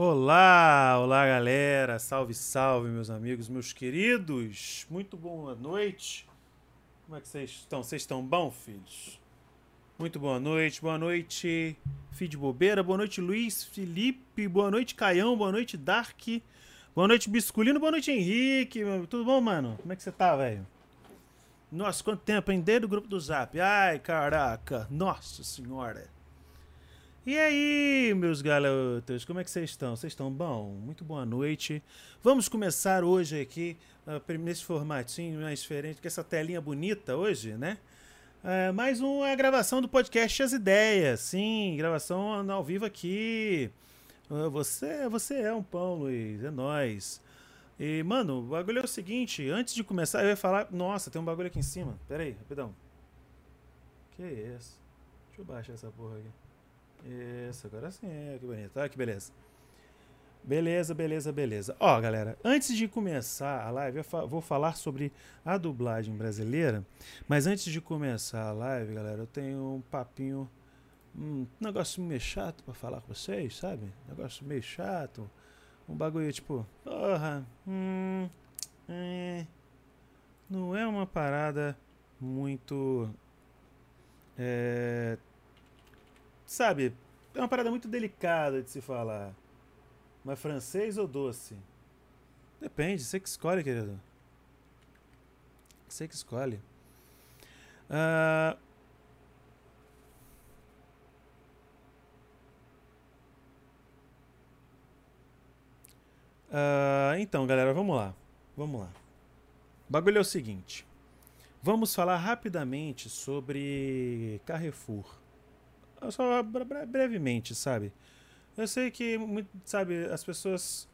Olá, olá galera, salve, salve meus amigos, meus queridos, muito boa noite. Como é que vocês estão? Vocês estão bom, filhos? Muito boa noite, boa noite, filho de bobeira, boa noite, Luiz Felipe, boa noite, Caião, boa noite, Dark, boa noite, Bisculino, boa noite, Henrique, tudo bom, mano? Como é que você tá, velho? Nossa, quanto tempo, hein? Desde o grupo do Zap. Ai, caraca, nossa senhora. E aí, meus garotos, como é que vocês estão? Vocês estão bom? Muito boa noite. Vamos começar hoje aqui, uh, nesse formatinho mais diferente, com essa telinha bonita hoje, né? Uh, mais uma gravação do podcast As Ideias. Sim, gravação ao vivo aqui. Uh, você, você é um pão, Luiz, é nós. E, mano, o bagulho é o seguinte, antes de começar, eu ia falar. Nossa, tem um bagulho aqui em cima. Pera aí, rapidão. Que é isso? Deixa eu baixar essa porra aqui. Isso, agora sim, que bonito. Olha que beleza. Beleza, beleza, beleza. Ó, galera, antes de começar a live, eu vou falar sobre a dublagem brasileira. Mas antes de começar a live, galera, eu tenho um papinho. Um negócio meio chato para falar com vocês, sabe? Um negócio meio chato. Um bagulho tipo, porra, hum, é, não é uma parada muito. É, sabe, é uma parada muito delicada de se falar. Mas francês ou doce? Depende, você que escolhe, querido. Você que escolhe. Uh... Uh, então, galera, vamos lá. Vamos lá. O bagulho é o seguinte. Vamos falar rapidamente sobre Carrefour. Só brevemente, sabe? Eu sei que, sabe, as pessoas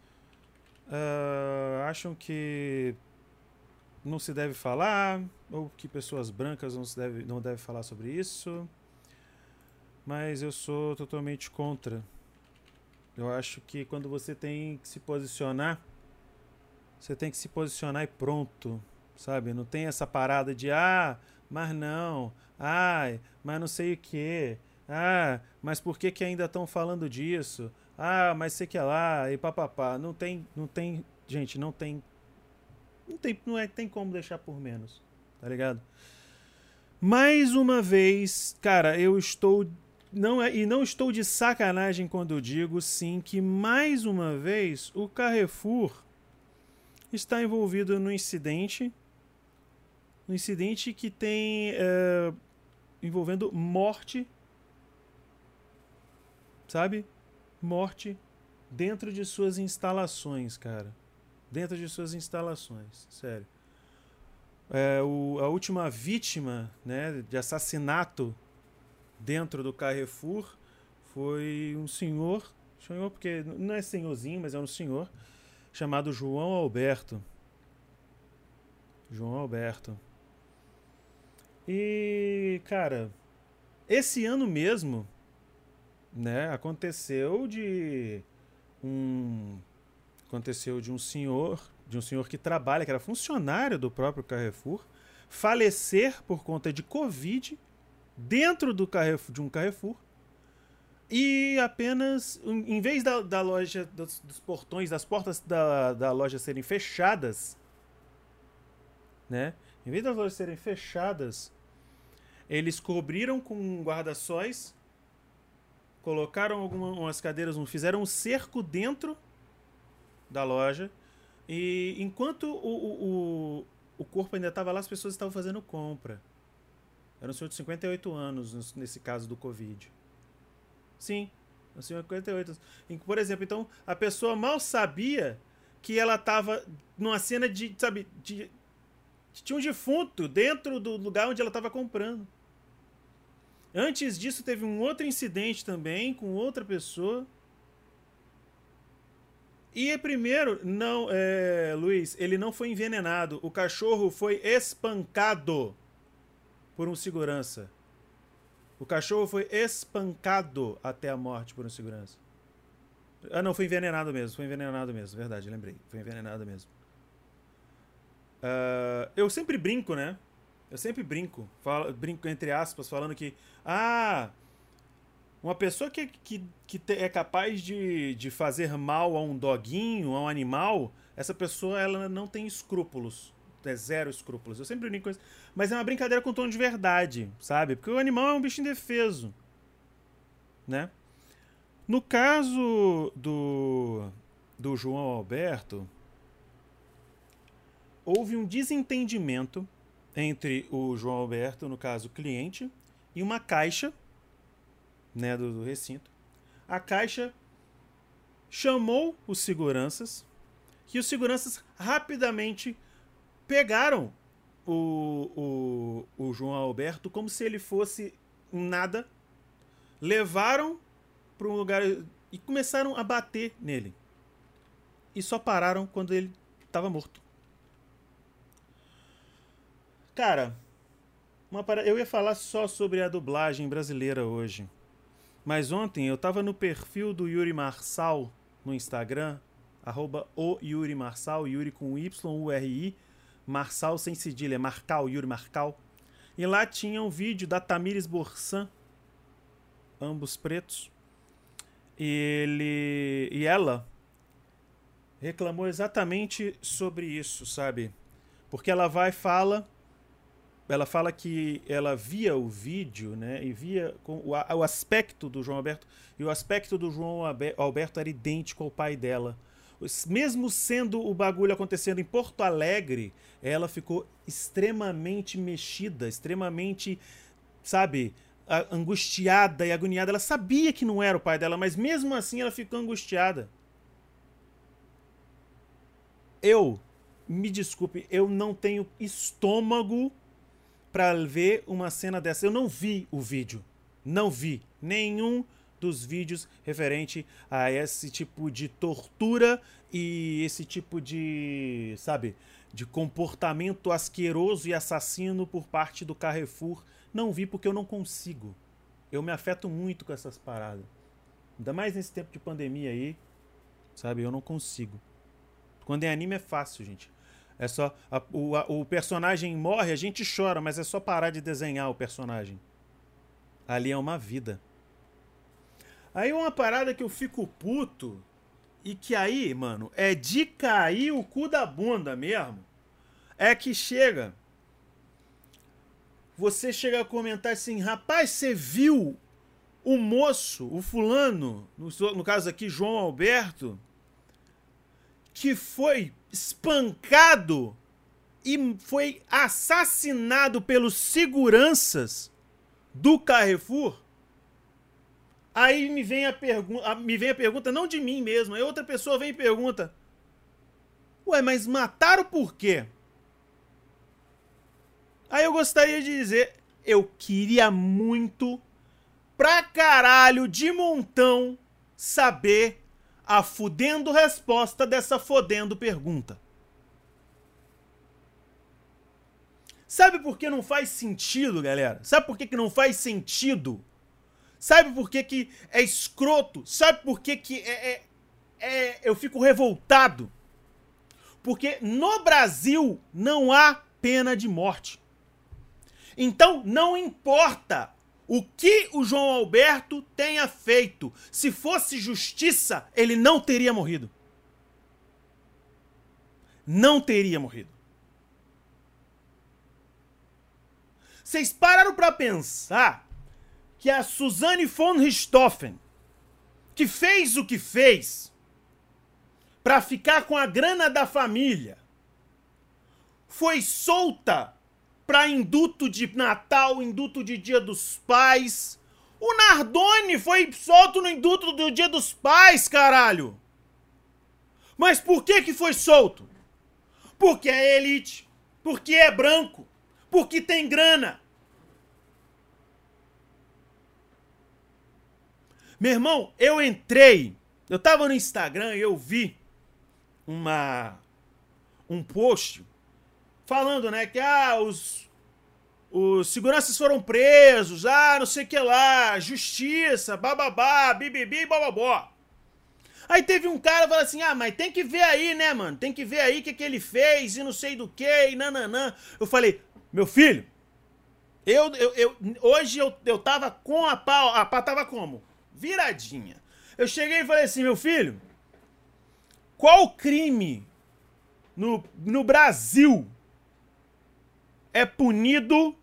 uh, acham que não se deve falar, ou que pessoas brancas não, se deve, não devem falar sobre isso. Mas eu sou totalmente contra. Eu acho que quando você tem que se posicionar, você tem que se posicionar e pronto, sabe? Não tem essa parada de ah, mas não, ai, mas não sei o que. Ah, mas por que, que ainda estão falando disso? Ah, mas sei que é lá e papapá. Não tem, não tem, gente, não tem, não tem, não é, tem como deixar por menos, tá ligado? Mais uma vez, cara, eu estou não é, e não estou de sacanagem quando digo sim que mais uma vez o Carrefour está envolvido no incidente, um incidente que tem é, envolvendo morte sabe? Morte dentro de suas instalações, cara. Dentro de suas instalações, sério. É, o, a última vítima né, de assassinato dentro do Carrefour foi um senhor, senhor porque não é senhorzinho, mas é um senhor, chamado João Alberto. João Alberto. E, cara, esse ano mesmo, né? Aconteceu de um aconteceu de um senhor, de um senhor que trabalha, que era funcionário do próprio Carrefour, falecer por conta de Covid dentro do Carrefour, de um Carrefour. E apenas, em vez da, da loja, dos, dos, portões, das portas da, da loja serem fechadas, né? Em vez das lojas serem fechadas, eles cobriram com guarda-sóis colocaram algumas cadeiras, fizeram um cerco dentro da loja. E enquanto o, o, o corpo ainda estava lá, as pessoas estavam fazendo compra. Era um senhor de 58 anos, nesse caso do Covid. Sim, um senhor de 58 anos. Por exemplo, então, a pessoa mal sabia que ela estava numa cena de, sabe, de, tinha um defunto dentro do lugar onde ela estava comprando. Antes disso, teve um outro incidente também com outra pessoa. E primeiro, não, é, Luiz, ele não foi envenenado. O cachorro foi espancado por um segurança. O cachorro foi espancado até a morte por um segurança. Ah, não, foi envenenado mesmo. Foi envenenado mesmo, verdade, lembrei. Foi envenenado mesmo. Uh, eu sempre brinco, né? Eu sempre brinco, falo, brinco entre aspas, falando que, ah, Uma pessoa que, que, que é capaz de, de fazer mal a um doguinho, a um animal, essa pessoa ela não tem escrúpulos. É zero escrúpulos. Eu sempre brinco com isso. Mas é uma brincadeira com tom de verdade, sabe? Porque o animal é um bicho indefeso. Né? No caso do, do João Alberto, houve um desentendimento entre o João Alberto, no caso cliente, e uma caixa né, do, do recinto. A caixa chamou os seguranças e os seguranças rapidamente pegaram o, o, o João Alberto como se ele fosse nada, levaram para um lugar e começaram a bater nele. E só pararam quando ele estava morto. Cara, uma eu ia falar só sobre a dublagem brasileira hoje. Mas ontem eu tava no perfil do Yuri Marçal no Instagram, arroba o Yuri Marçal, Yuri com Y-U-R-I, Marçal sem cedilha, Marcal, Yuri Marcal. E lá tinha um vídeo da Tamires Borsan, ambos pretos. E ele e ela reclamou exatamente sobre isso, sabe? Porque ela vai e fala ela fala que ela via o vídeo, né, e via com o, o, aspecto do João Alberto, e o aspecto do João Alberto era idêntico ao pai dela. Mesmo sendo o bagulho acontecendo em Porto Alegre, ela ficou extremamente mexida, extremamente, sabe, angustiada e agoniada. Ela sabia que não era o pai dela, mas mesmo assim ela ficou angustiada. Eu, me desculpe, eu não tenho estômago para ver uma cena dessa. Eu não vi o vídeo. Não vi nenhum dos vídeos referente a esse tipo de tortura e esse tipo de, sabe, de comportamento asqueroso e assassino por parte do Carrefour. Não vi porque eu não consigo. Eu me afeto muito com essas paradas. Ainda mais nesse tempo de pandemia aí, sabe? Eu não consigo. Quando é anime é fácil, gente. É só. A, o, a, o personagem morre, a gente chora, mas é só parar de desenhar o personagem. Ali é uma vida. Aí uma parada que eu fico puto. E que aí, mano, é de cair o cu da bunda mesmo. É que chega. Você chega a comentar assim, rapaz, você viu o moço, o fulano, no, no caso aqui, João Alberto, que foi espancado e foi assassinado pelos seguranças do Carrefour, aí me vem a pergunta, me vem a pergunta não de mim mesmo, aí outra pessoa vem e pergunta: "Ué, mas mataram por quê?" Aí eu gostaria de dizer, eu queria muito pra caralho de montão saber a fudendo resposta dessa fodendo pergunta. Sabe por que não faz sentido, galera? Sabe por que, que não faz sentido? Sabe por que, que é escroto? Sabe por que, que é, é, é, eu fico revoltado? Porque no Brasil não há pena de morte. Então não importa o que o João Alberto tenha feito. Se fosse justiça, ele não teria morrido. Não teria morrido. Vocês pararam para pensar que a Suzanne von Richthofen, que fez o que fez para ficar com a grana da família, foi solta para induto de Natal, induto de Dia dos Pais. O Nardoni foi solto no induto do Dia dos Pais, caralho. Mas por que que foi solto? Porque é elite, porque é branco, porque tem grana. Meu irmão, eu entrei, eu tava no Instagram e eu vi uma um post falando, né, que ah, os os seguranças foram presos, ah, não sei o que lá, justiça, bababá, bibibi, bababó. Aí teve um cara falou assim: ah, mas tem que ver aí, né, mano? Tem que ver aí o que, que ele fez e não sei do que, e nananã. Eu falei: meu filho, eu, eu, eu hoje eu, eu tava com a pau, a pá tava como? Viradinha. Eu cheguei e falei assim, meu filho, qual crime no, no Brasil é punido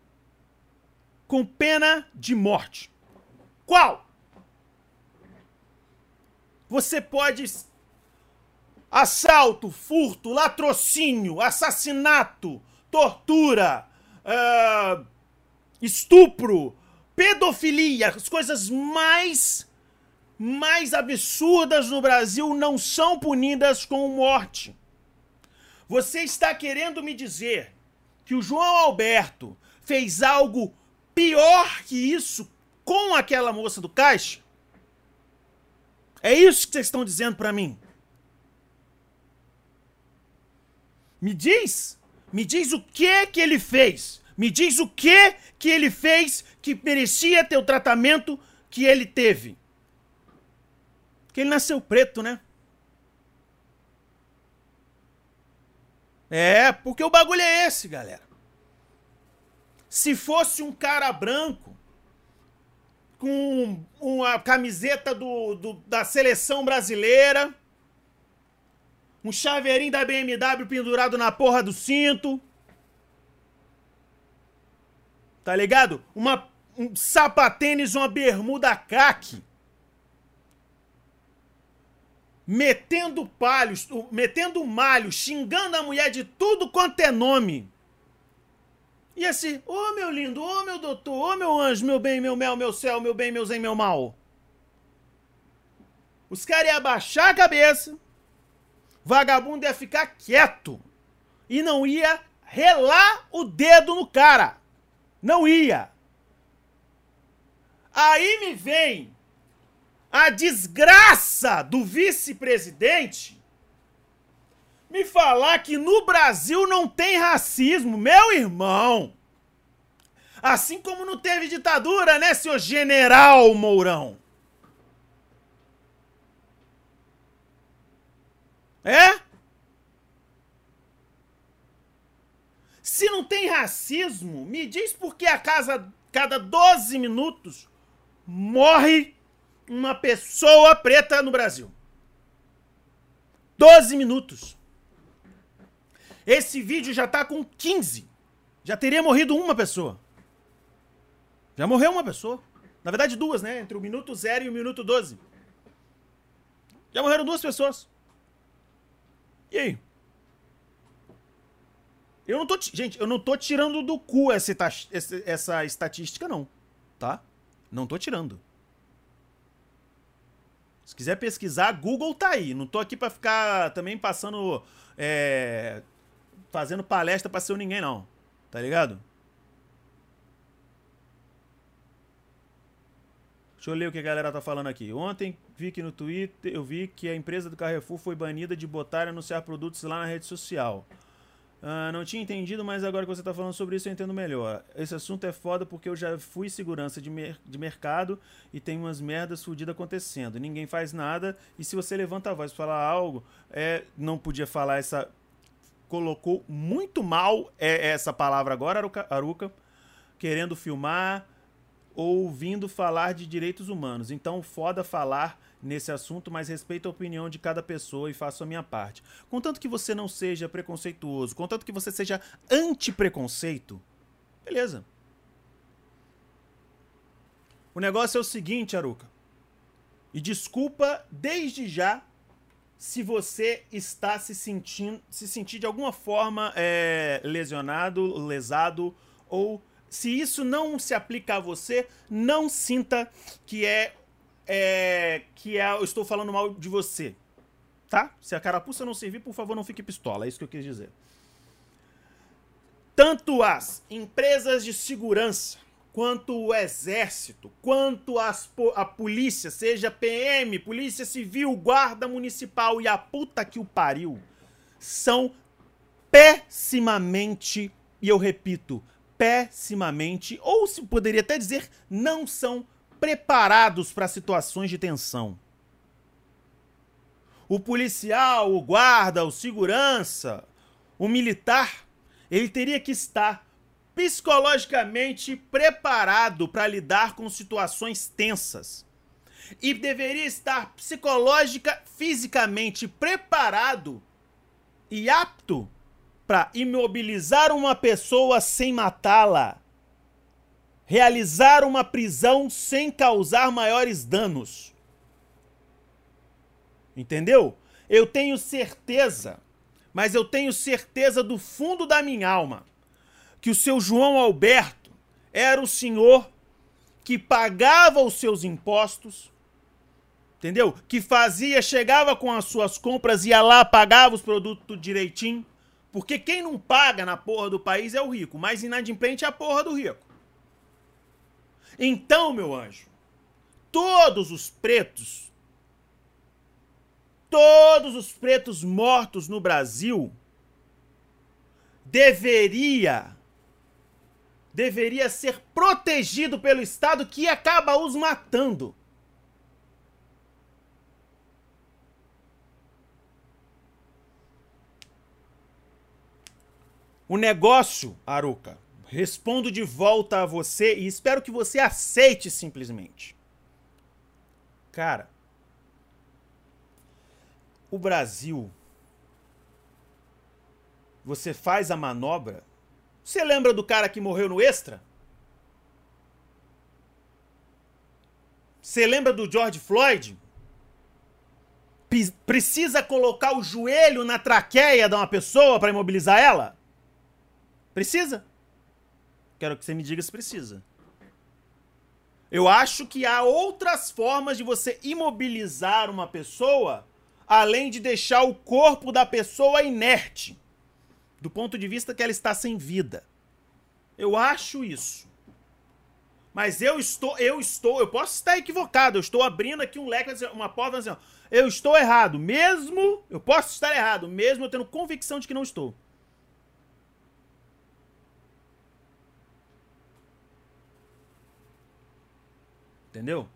com pena de morte? Qual? Você pode assalto, furto, latrocínio, assassinato, tortura, uh, estupro, pedofilia, as coisas mais mais absurdas no Brasil não são punidas com morte. Você está querendo me dizer que o João Alberto fez algo pior que isso com aquela moça do caixa? É isso que vocês estão dizendo para mim? Me diz, me diz o que que ele fez. Me diz o que que ele fez que merecia ter o tratamento que ele teve. Que ele nasceu preto, né? É, porque o bagulho é esse, galera. Se fosse um cara branco com uma camiseta do, do da seleção brasileira, um chaveirinho da BMW pendurado na porra do cinto. Tá ligado? Uma, um sapatênis, uma bermuda caque. Metendo palhos, metendo malho, xingando a mulher de tudo quanto é nome. E assim, ô oh, meu lindo, ô oh, meu doutor, ô oh, meu anjo, meu bem, meu mel, meu céu, meu bem, meu zen, meu mal. Os caras iam abaixar a cabeça, vagabundo ia ficar quieto e não ia relar o dedo no cara. Não ia. Aí me vem a desgraça do vice-presidente me falar que no Brasil não tem racismo, meu irmão. Assim como não teve ditadura, né, senhor general Mourão? É? Se não tem racismo, me diz por que a casa, cada 12 minutos morre uma pessoa preta no Brasil. 12 minutos. Esse vídeo já tá com 15. Já teria morrido uma pessoa. Já morreu uma pessoa. Na verdade, duas, né? Entre o minuto 0 e o minuto 12. Já morreram duas pessoas. E aí? Eu não tô. Gente, eu não tô tirando do cu essa, essa estatística, não. Tá? Não tô tirando. Se quiser pesquisar, Google tá aí. Não tô aqui para ficar também passando. É, fazendo palestra pra ser ninguém, não. Tá ligado? Deixa eu ler o que a galera tá falando aqui. Ontem vi que no Twitter eu vi que a empresa do Carrefour foi banida de botar e anunciar produtos lá na rede social. Uh, não tinha entendido, mas agora que você está falando sobre isso eu entendo melhor. Esse assunto é foda porque eu já fui segurança de, mer de mercado e tem umas merdas fodidas acontecendo. Ninguém faz nada e se você levanta a voz e falar algo, é, não podia falar essa. Colocou muito mal é, essa palavra agora, Aruca, Aruca querendo filmar, ouvindo falar de direitos humanos. Então, foda falar nesse assunto, mas respeito a opinião de cada pessoa e faço a minha parte. Contanto que você não seja preconceituoso, contanto que você seja anti-preconceito, beleza. O negócio é o seguinte, Aruca. E desculpa desde já se você está se sentindo, se sentir de alguma forma é, lesionado, lesado ou se isso não se aplica a você, não sinta que é, é que é, eu estou falando mal de você. Tá? Se a carapuça não servir, por favor, não fique pistola. É isso que eu quis dizer. Tanto as empresas de segurança, quanto o exército, quanto as, a polícia, seja PM, polícia civil, guarda municipal e a puta que o pariu, são pessimamente, e eu repito, pessimamente, ou se poderia até dizer, não são preparados para situações de tensão. O policial, o guarda, o segurança, o militar, ele teria que estar psicologicamente preparado para lidar com situações tensas. e deveria estar psicológica, fisicamente preparado e apto para imobilizar uma pessoa sem matá-la, realizar uma prisão sem causar maiores danos. Entendeu? Eu tenho certeza, mas eu tenho certeza do fundo da minha alma, que o seu João Alberto era o senhor que pagava os seus impostos, entendeu? Que fazia, chegava com as suas compras, ia lá, pagava os produtos direitinho. Porque quem não paga na porra do país é o rico, mas inadimplente é a porra do rico. Então, meu anjo, todos os pretos, todos os pretos mortos no Brasil deveria deveria ser protegido pelo Estado que acaba os matando. O negócio, Aruca, respondo de volta a você e espero que você aceite simplesmente. Cara, o Brasil, você faz a manobra você lembra do cara que morreu no Extra? Você lembra do George Floyd? Precisa colocar o joelho na traqueia de uma pessoa para imobilizar ela? Precisa? Quero que você me diga se precisa. Eu acho que há outras formas de você imobilizar uma pessoa além de deixar o corpo da pessoa inerte do ponto de vista que ela está sem vida. Eu acho isso. Mas eu estou, eu estou, eu posso estar equivocado, eu estou abrindo aqui um leque, uma porta assim, ó, eu estou errado, mesmo, eu posso estar errado, mesmo eu tendo convicção de que não estou. Entendeu?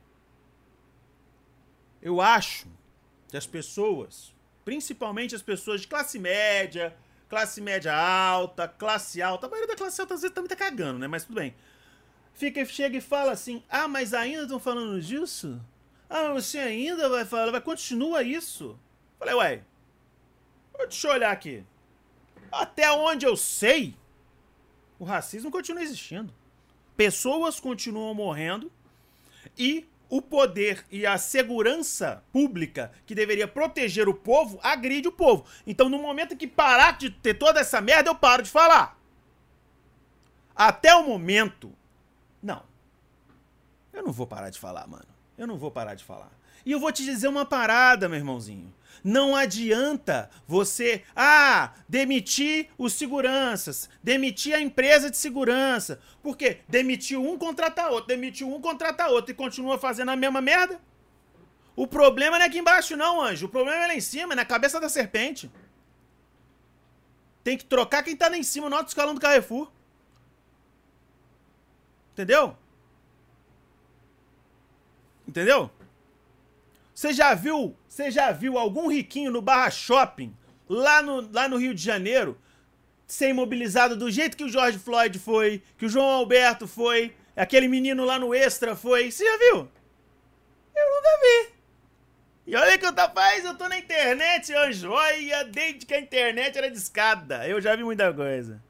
Eu acho que as pessoas, principalmente as pessoas de classe média, classe média alta, classe alta. A maioria da classe alta às vezes também tá cagando, né? Mas tudo bem. Fica, chega e fala assim: Ah, mas ainda estão falando disso? Ah, você ainda vai falar, vai continua isso? Falei, ué, deixa eu olhar aqui. Até onde eu sei, o racismo continua existindo. Pessoas continuam morrendo e o poder e a segurança pública que deveria proteger o povo agride o povo. Então, no momento que parar de ter toda essa merda, eu paro de falar. Até o momento, não. Eu não vou parar de falar, mano. Eu não vou parar de falar. E eu vou te dizer uma parada, meu irmãozinho. Não adianta você, ah, demitir os seguranças, demitir a empresa de segurança. Por quê? Demitiu um, contrata outro, demitiu um, contrata outro e continua fazendo a mesma merda. O problema não é aqui embaixo, não, anjo. O problema é lá em cima, é na cabeça da serpente. Tem que trocar quem tá lá em cima, alto escalão do Carrefour. Entendeu? Entendeu? Você já viu, você já viu algum riquinho no Barra Shopping, lá no, lá no Rio de Janeiro, ser imobilizado do jeito que o George Floyd foi, que o João Alberto foi, aquele menino lá no Extra foi? Você já viu? Eu nunca vi. E olha que eu faz, eu tô na internet, anjo. Olha, desde que a internet era de escada. Eu já vi muita coisa.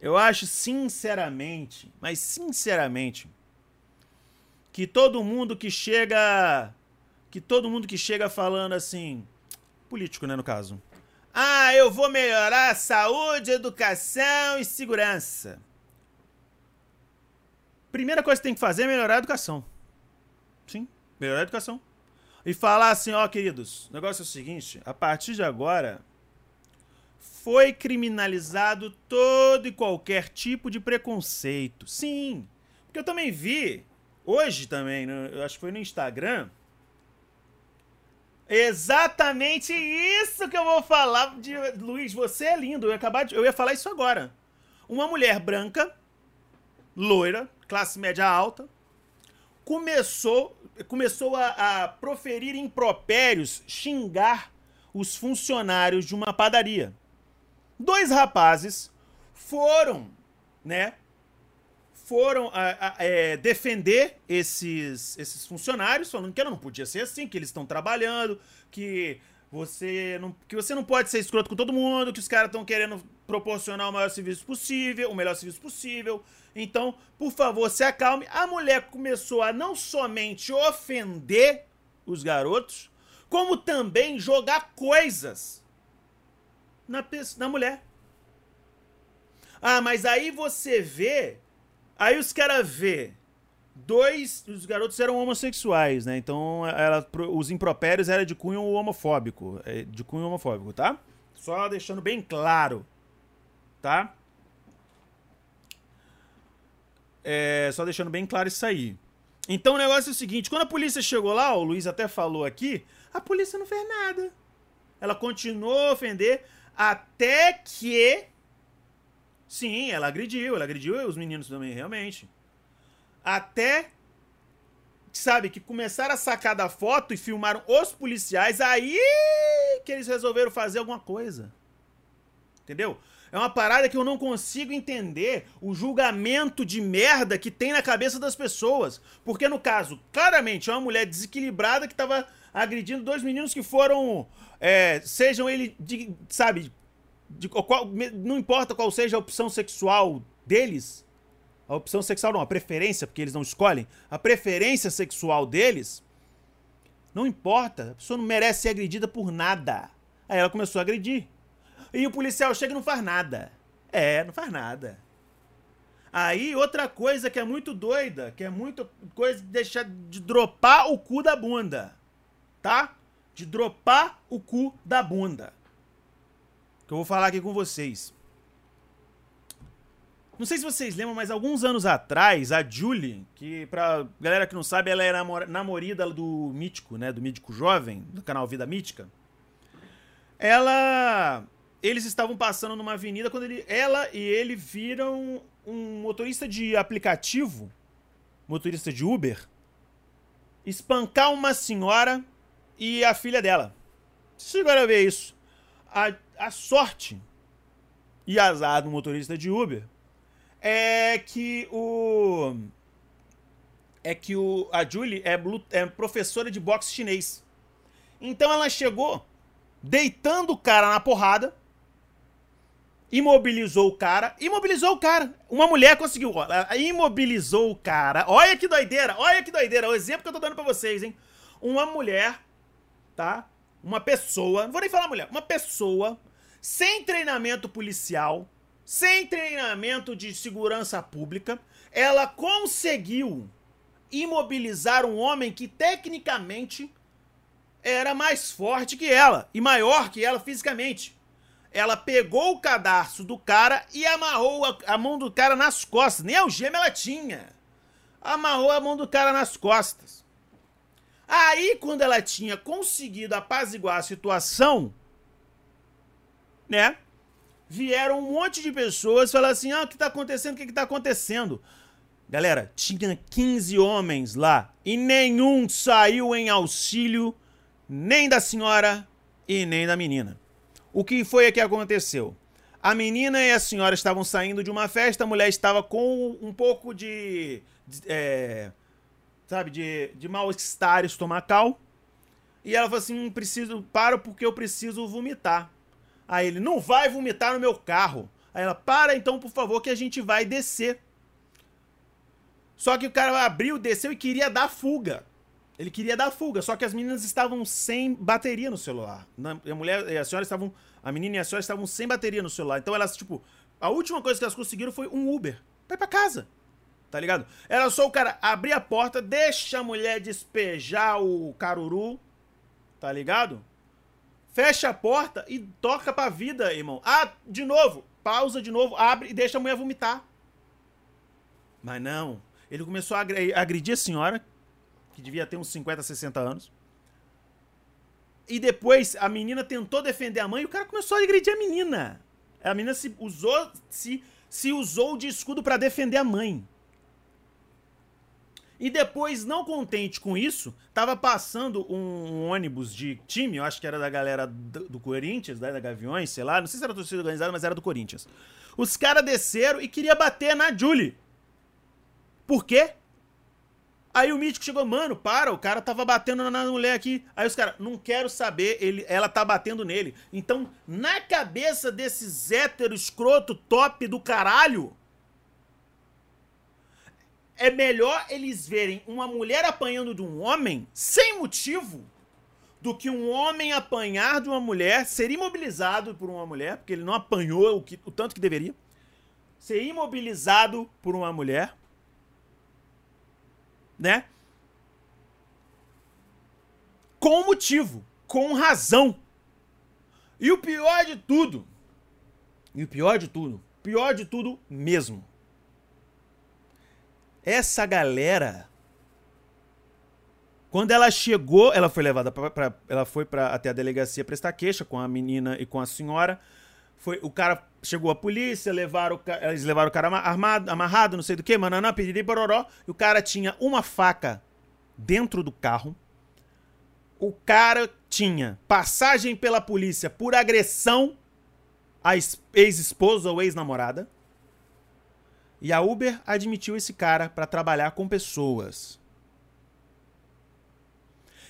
Eu acho sinceramente, mas sinceramente, que todo mundo que chega que todo mundo que chega falando assim, político, né, no caso. Ah, eu vou melhorar a saúde, educação e segurança. Primeira coisa que tem que fazer é melhorar a educação. Sim, melhorar a educação. E falar assim, ó, queridos, o negócio é o seguinte, a partir de agora foi criminalizado todo e qualquer tipo de preconceito. Sim, porque eu também vi hoje também, né, eu acho que foi no Instagram. Exatamente isso que eu vou falar de Luiz, você é lindo. Eu ia acabar de, eu ia falar isso agora. Uma mulher branca, loira, classe média alta, começou começou a, a proferir impropérios, xingar os funcionários de uma padaria. Dois rapazes foram, né, foram a, a, é, defender esses, esses funcionários, falando que não podia ser assim, que eles estão trabalhando, que você não, que você não pode ser escroto com todo mundo, que os caras estão querendo proporcionar o maior serviço possível, o melhor serviço possível. Então, por favor, se acalme. A mulher começou a não somente ofender os garotos, como também jogar coisas na, na mulher. Ah, mas aí você vê. Aí os caras vê. Dois. Os garotos eram homossexuais, né? Então ela, os impropérios eram de cunho homofóbico. É, de cunho homofóbico, tá? Só deixando bem claro. Tá? É, só deixando bem claro isso aí. Então o negócio é o seguinte: quando a polícia chegou lá, o Luiz até falou aqui, a polícia não fez nada. Ela continuou a ofender até que Sim, ela agrediu, ela agrediu os meninos também, realmente. Até, sabe, que começaram a sacar da foto e filmaram os policiais, aí que eles resolveram fazer alguma coisa. Entendeu? É uma parada que eu não consigo entender o julgamento de merda que tem na cabeça das pessoas. Porque, no caso, claramente é uma mulher desequilibrada que tava agredindo dois meninos que foram. É, sejam ele, de, sabe, de qual, não importa qual seja a opção sexual deles, a opção sexual não, a preferência, porque eles não escolhem, a preferência sexual deles, não importa, a pessoa não merece ser agredida por nada. Aí ela começou a agredir. E o policial chega e não faz nada. É, não faz nada. Aí, outra coisa que é muito doida, que é muito coisa de deixar de dropar o cu da bunda. Tá? De dropar o cu da bunda que eu vou falar aqui com vocês. Não sei se vocês lembram, mas alguns anos atrás, a Julie, que pra galera que não sabe, ela era namorada do Mítico, né? Do Mítico Jovem, do canal Vida Mítica. Ela. Eles estavam passando numa avenida quando ele, ela e ele viram um motorista de aplicativo, motorista de Uber, espancar uma senhora e a filha dela. Segura a ver isso. A, a sorte e azar do motorista de Uber é que o é que o a Julie é, é professora de boxe chinês. Então ela chegou deitando o cara na porrada, imobilizou o cara, imobilizou o cara. Uma mulher conseguiu, imobilizou o cara. Olha que doideira, olha que doideira. O exemplo que eu tô dando para vocês, hein? Uma mulher, tá? Uma pessoa, não vou nem falar mulher, uma pessoa sem treinamento policial, sem treinamento de segurança pública, ela conseguiu imobilizar um homem que tecnicamente era mais forte que ela e maior que ela fisicamente. Ela pegou o cadarço do cara e amarrou a, mão do cara nas costas. Nem algema ela tinha. Amarrou a mão do cara nas costas. Aí, quando ela tinha conseguido apaziguar a situação, né? Vieram um monte de pessoas falar assim: ah, o que tá acontecendo? O que, que tá acontecendo? Galera, tinha 15 homens lá e nenhum saiu em auxílio nem da senhora e nem da menina. O que foi que aconteceu? A menina e a senhora estavam saindo de uma festa, a mulher estava com um pouco de. de é, sabe, de, de mal-estar estomacal. E ela falou assim: hum, preciso, paro porque eu preciso vomitar. Aí ele, não vai vomitar no meu carro. Aí ela, para então, por favor, que a gente vai descer. Só que o cara abriu, desceu e queria dar fuga. Ele queria dar fuga, só que as meninas estavam sem bateria no celular. A mulher e a senhora estavam. A menina e a senhora estavam sem bateria no celular. Então elas, tipo, a última coisa que elas conseguiram foi um Uber. Vai pra casa. Tá ligado? Era só o cara abrir a porta, deixa a mulher despejar o caruru. Tá ligado? fecha a porta e toca pra vida, irmão. Ah, de novo, pausa de novo, abre e deixa a mulher vomitar. Mas não. Ele começou a agredir a senhora, que devia ter uns 50, 60 anos. E depois a menina tentou defender a mãe e o cara começou a agredir a menina. A menina se usou, se, se usou de escudo para defender a mãe. E depois, não contente com isso, tava passando um, um ônibus de time, eu acho que era da galera do, do Corinthians, né, da Gaviões, sei lá, não sei se era torcida organizada, mas era do Corinthians. Os caras desceram e queria bater na Julie. Por quê? Aí o mítico chegou, mano, para, o cara tava batendo na mulher aqui. Aí os caras, não quero saber, ele, ela tá batendo nele. Então, na cabeça desses héteros escroto top do caralho, é melhor eles verem uma mulher apanhando de um homem sem motivo do que um homem apanhar de uma mulher, ser imobilizado por uma mulher, porque ele não apanhou o, que, o tanto que deveria, ser imobilizado por uma mulher, né? Com motivo, com razão. E o pior de tudo, e o pior de tudo, pior de tudo mesmo, essa galera quando ela chegou, ela foi levada para ela foi para até a delegacia prestar queixa com a menina e com a senhora. Foi, o cara chegou a polícia, levaram eles levaram o cara armado, amarrado, não sei do que, mananã, piriri, pororó, e o cara tinha uma faca dentro do carro. O cara tinha passagem pela polícia por agressão à ex-esposa ou ex-namorada. E a Uber admitiu esse cara para trabalhar com pessoas.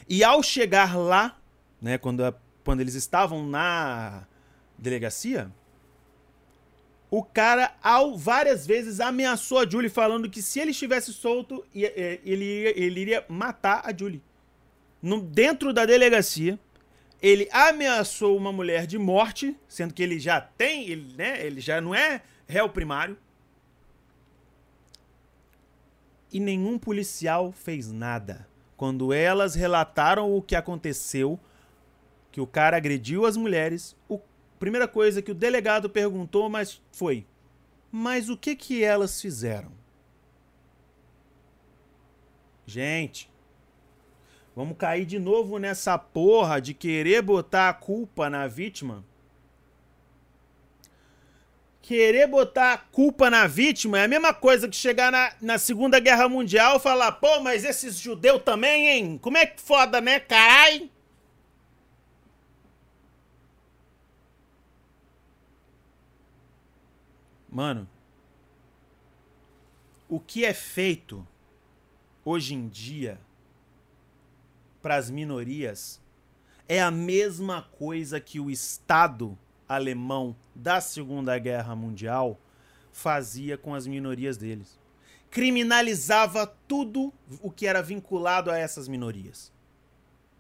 E ao chegar lá, né, quando, quando eles estavam na delegacia, o cara ao, várias vezes ameaçou a Julie falando que se ele estivesse solto, ele, ele iria matar a Julie. No, dentro da delegacia, ele ameaçou uma mulher de morte, sendo que ele já tem, ele, né, ele já não é réu primário. E nenhum policial fez nada. Quando elas relataram o que aconteceu, que o cara agrediu as mulheres, a primeira coisa que o delegado perguntou mas foi: "Mas o que que elas fizeram?" Gente, vamos cair de novo nessa porra de querer botar a culpa na vítima querer botar a culpa na vítima é a mesma coisa que chegar na, na Segunda Guerra Mundial e falar, pô, mas esses judeus também, hein? Como é que foda, né? Carai! Mano, o que é feito hoje em dia para as minorias é a mesma coisa que o Estado alemão da Segunda Guerra Mundial fazia com as minorias deles. Criminalizava tudo o que era vinculado a essas minorias: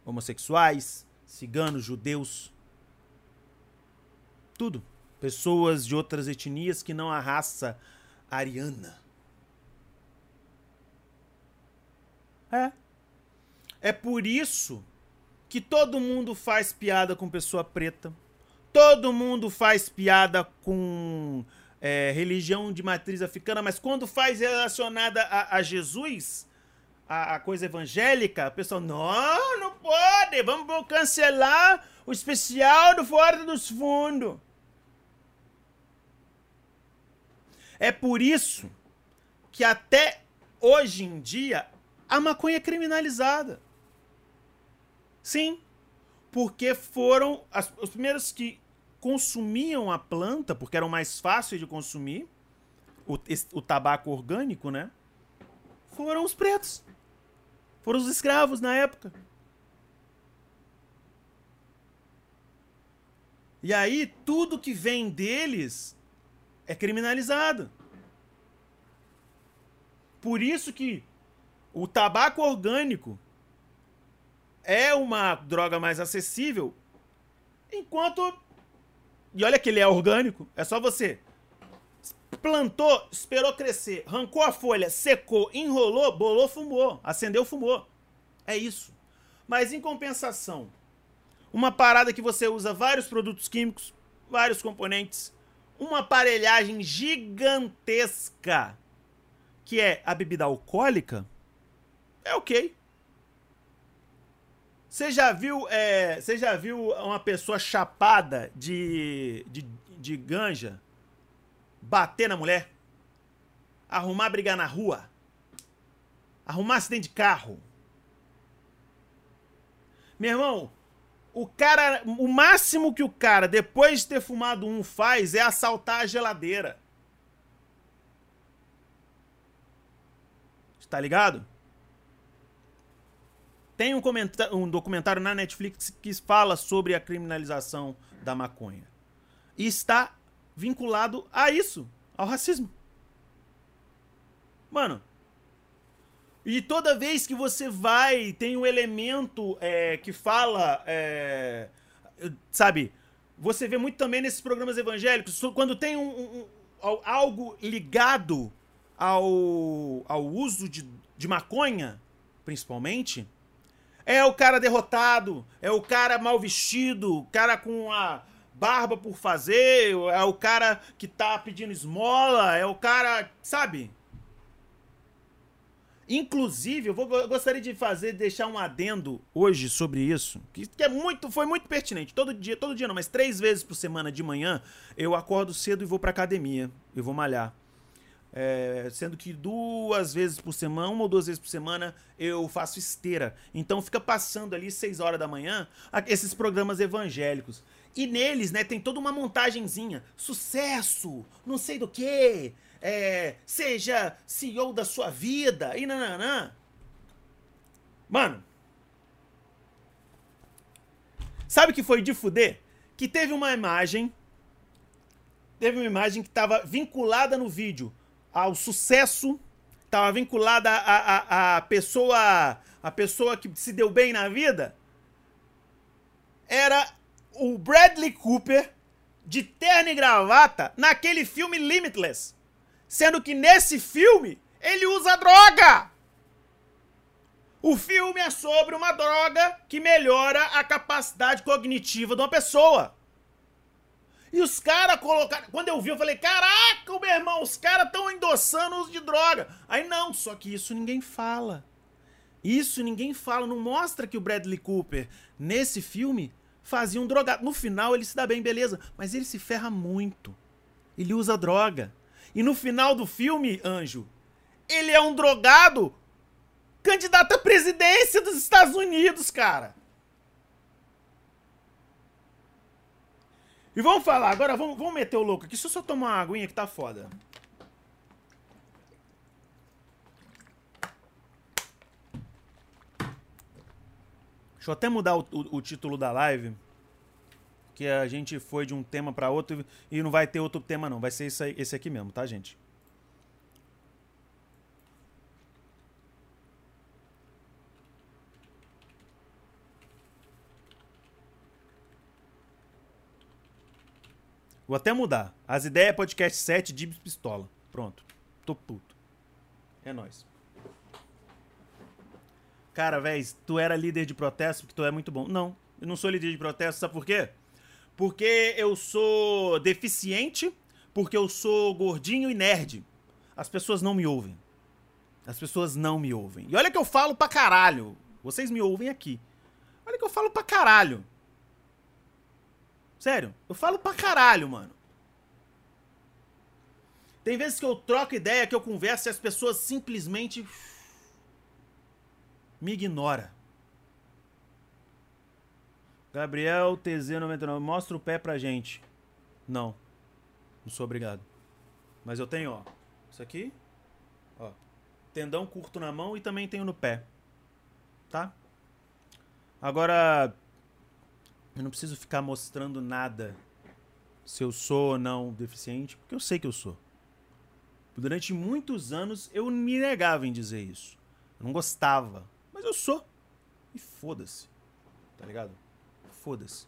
homossexuais, ciganos, judeus, tudo. Pessoas de outras etnias que não a raça ariana. É. É por isso que todo mundo faz piada com pessoa preta Todo mundo faz piada com é, religião de matriz africana, mas quando faz relacionada a, a Jesus, a, a, coisa evangélica, o pessoal, não, não pode, vamos cancelar o especial do Fora dos Fundos. É por isso que até hoje em dia a maconha é criminalizada. Sim, porque foram as, os primeiros que consumiam a planta, porque eram mais fáceis de consumir, o, o tabaco orgânico, né? Foram os pretos. Foram os escravos na época. E aí, tudo que vem deles é criminalizado. Por isso que o tabaco orgânico é uma droga mais acessível, enquanto e olha que ele é orgânico. É só você plantou, esperou crescer, arrancou a folha, secou, enrolou, bolou, fumou, acendeu, fumou. É isso. Mas em compensação, uma parada que você usa vários produtos químicos, vários componentes, uma aparelhagem gigantesca, que é a bebida alcoólica, é ok. Você já viu, é, você já viu uma pessoa chapada de, de, de ganja bater na mulher? Arrumar brigar na rua? Arrumar acidente de carro? Meu irmão, o cara, o máximo que o cara, depois de ter fumado um, faz é assaltar a geladeira. Tá ligado? Tem um, um documentário na Netflix que fala sobre a criminalização da maconha. E está vinculado a isso, ao racismo. Mano. E toda vez que você vai, tem um elemento é, que fala. É, sabe? Você vê muito também nesses programas evangélicos, quando tem um, um, um algo ligado ao, ao uso de, de maconha, principalmente, é o cara derrotado, é o cara mal vestido, o cara com a barba por fazer, é o cara que tá pedindo esmola, é o cara, sabe? Inclusive, eu, vou, eu gostaria de fazer, deixar um adendo hoje sobre isso, que, que, é muito, foi muito pertinente. Todo dia, todo dia não, mas três vezes por semana de manhã, eu acordo cedo e vou pra academia. Eu vou malhar. É, sendo que duas vezes por semana, uma ou duas vezes por semana, eu faço esteira. Então fica passando ali seis horas da manhã esses programas evangélicos. E neles, né, tem toda uma montagenzinha. Sucesso, não sei do que, é, seja CEO da sua vida e nananã. Mano, sabe o que foi de fuder? Que teve uma imagem, teve uma imagem que estava vinculada no vídeo ao sucesso, estava vinculada a, a, a pessoa, a pessoa que se deu bem na vida. Era o Bradley Cooper de terno e gravata naquele filme Limitless. Sendo que nesse filme ele usa droga. O filme é sobre uma droga que melhora a capacidade cognitiva de uma pessoa. E os caras colocaram. Quando eu vi, eu falei: Caraca, meu irmão, os caras estão endossando o uso de droga. Aí não, só que isso ninguém fala. Isso ninguém fala. Não mostra que o Bradley Cooper, nesse filme, fazia um drogado. No final ele se dá bem, beleza. Mas ele se ferra muito. Ele usa droga. E no final do filme, Anjo, ele é um drogado candidato à presidência dos Estados Unidos, cara. E vamos falar, agora vamos, vamos meter o louco aqui. Se eu só tomar uma aguinha que tá foda. Deixa eu até mudar o, o, o título da live que a gente foi de um tema para outro e não vai ter outro tema não, vai ser esse, esse aqui mesmo, tá, gente? Vou até mudar. As ideias é podcast 7, Dibs Pistola. Pronto. Tô puto. É nóis. Cara, véi, tu era líder de protesto porque tu é muito bom. Não, eu não sou líder de protesto, sabe por quê? porque eu sou deficiente, porque eu sou gordinho e nerd. As pessoas não me ouvem. As pessoas não me ouvem. E olha que eu falo pra caralho. Vocês me ouvem aqui. Olha que eu falo pra caralho. Sério, eu falo pra caralho, mano. Tem vezes que eu troco ideia, que eu converso e as pessoas simplesmente me ignoram. Gabriel TZ99, mostra o pé pra gente. Não. Não sou obrigado. Mas eu tenho, ó. Isso aqui. Ó. Tendão curto na mão e também tenho no pé. Tá? Agora. Eu não preciso ficar mostrando nada se eu sou ou não deficiente, porque eu sei que eu sou. Durante muitos anos eu me negava em dizer isso. Eu não gostava. Mas eu sou. E foda-se. Tá ligado? foda-se.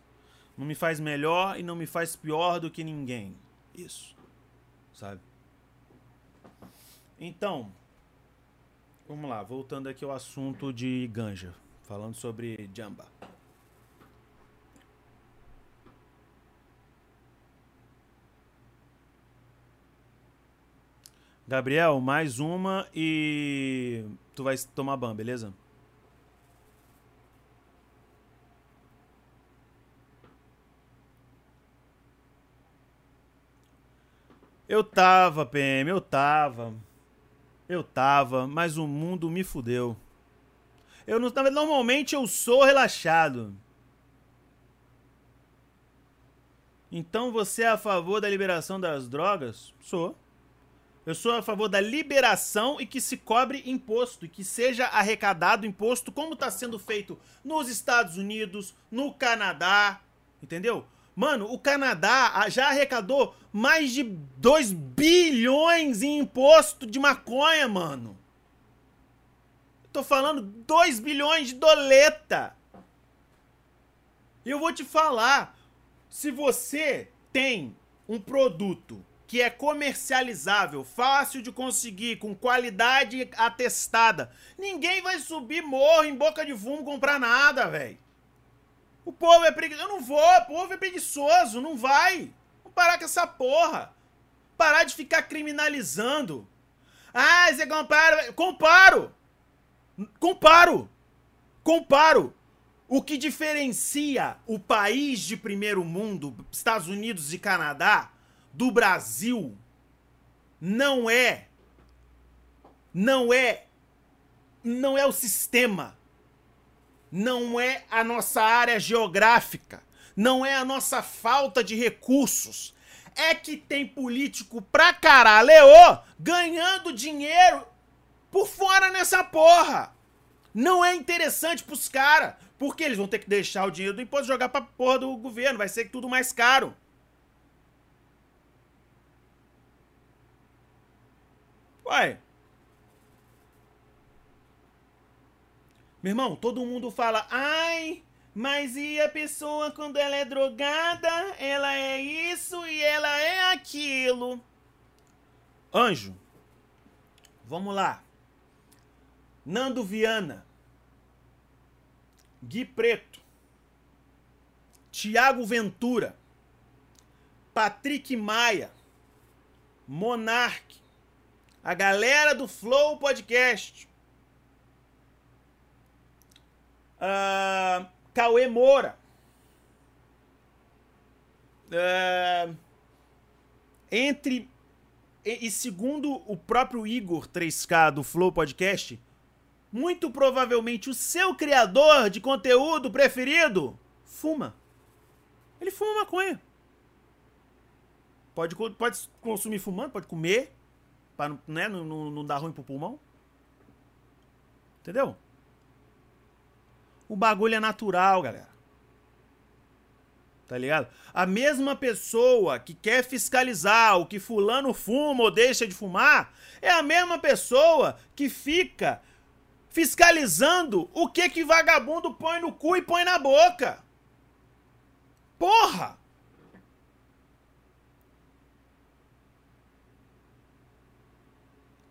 Não me faz melhor e não me faz pior do que ninguém. Isso. Sabe? Então, vamos lá, voltando aqui ao assunto de ganja, falando sobre jamba. Gabriel, mais uma e tu vai tomar ban, beleza? Eu tava, PM, eu tava. Eu tava, mas o mundo me fudeu. Eu não tava. Normalmente eu sou relaxado. Então você é a favor da liberação das drogas? Sou. Eu sou a favor da liberação e que se cobre imposto e que seja arrecadado imposto como está sendo feito nos Estados Unidos, no Canadá, entendeu? Mano, o Canadá já arrecadou mais de 2 bilhões em imposto de maconha, mano. Tô falando 2 bilhões de doleta. E eu vou te falar, se você tem um produto que é comercializável, fácil de conseguir, com qualidade atestada, ninguém vai subir morro em boca de fumo comprar nada, velho. O povo é preguiçoso. Eu não vou, o povo é preguiçoso, não vai. Vamos parar com essa porra. Parar de ficar criminalizando. Ah, você compara. Comparo! Comparo! Comparo! O que diferencia o país de primeiro mundo, Estados Unidos e Canadá, do Brasil não é não é não é o sistema, não é a nossa área geográfica, não é a nossa falta de recursos. É que tem político pra caralho ganhando dinheiro por fora nessa porra. Não é interessante pros caras, porque eles vão ter que deixar o dinheiro do imposto jogar pra porra do governo, vai ser tudo mais caro. Uai. Meu irmão, todo mundo fala, ai, mas e a pessoa quando ela é drogada, ela é isso e ela é aquilo. Anjo, vamos lá. Nando Viana, Gui Preto, Tiago Ventura, Patrick Maia, Monarque, a galera do Flow Podcast. Uh, Cauê Moura. Uh, entre. E, e segundo o próprio Igor 3K do Flow Podcast, muito provavelmente o seu criador de conteúdo preferido fuma. Ele fuma maconha. Pode, pode consumir fumando, pode comer, Pra né, não, não, não dar ruim pro pulmão. Entendeu? O bagulho é natural, galera. Tá ligado? A mesma pessoa que quer fiscalizar o que fulano fuma ou deixa de fumar é a mesma pessoa que fica fiscalizando o que que vagabundo põe no cu e põe na boca. Porra!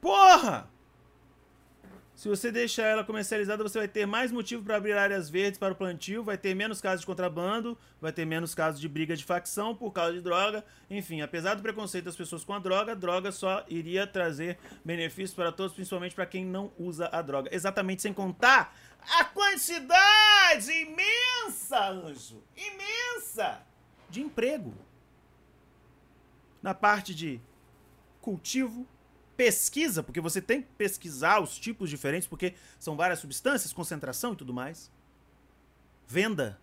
Porra! Se você deixar ela comercializada, você vai ter mais motivo para abrir áreas verdes para o plantio, vai ter menos casos de contrabando, vai ter menos casos de briga de facção por causa de droga. Enfim, apesar do preconceito das pessoas com a droga, a droga só iria trazer benefícios para todos, principalmente para quem não usa a droga. Exatamente, sem contar a quantidade imensa, anjo, imensa, de emprego. Na parte de cultivo, pesquisa, porque você tem que pesquisar os tipos diferentes, porque são várias substâncias, concentração e tudo mais. Venda.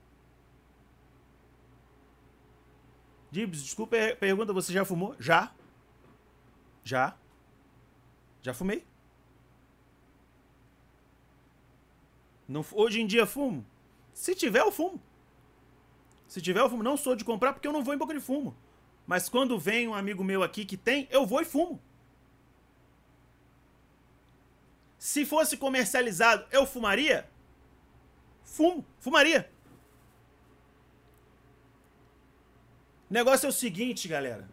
Dibs, desculpa a pergunta, você já fumou? Já. Já. Já fumei. Não, hoje em dia fumo. Se tiver, eu fumo. Se tiver, eu fumo. Não sou de comprar porque eu não vou em boca de fumo. Mas quando vem um amigo meu aqui que tem, eu vou e fumo. Se fosse comercializado, eu fumaria? Fumo, fumaria. O negócio é o seguinte, galera.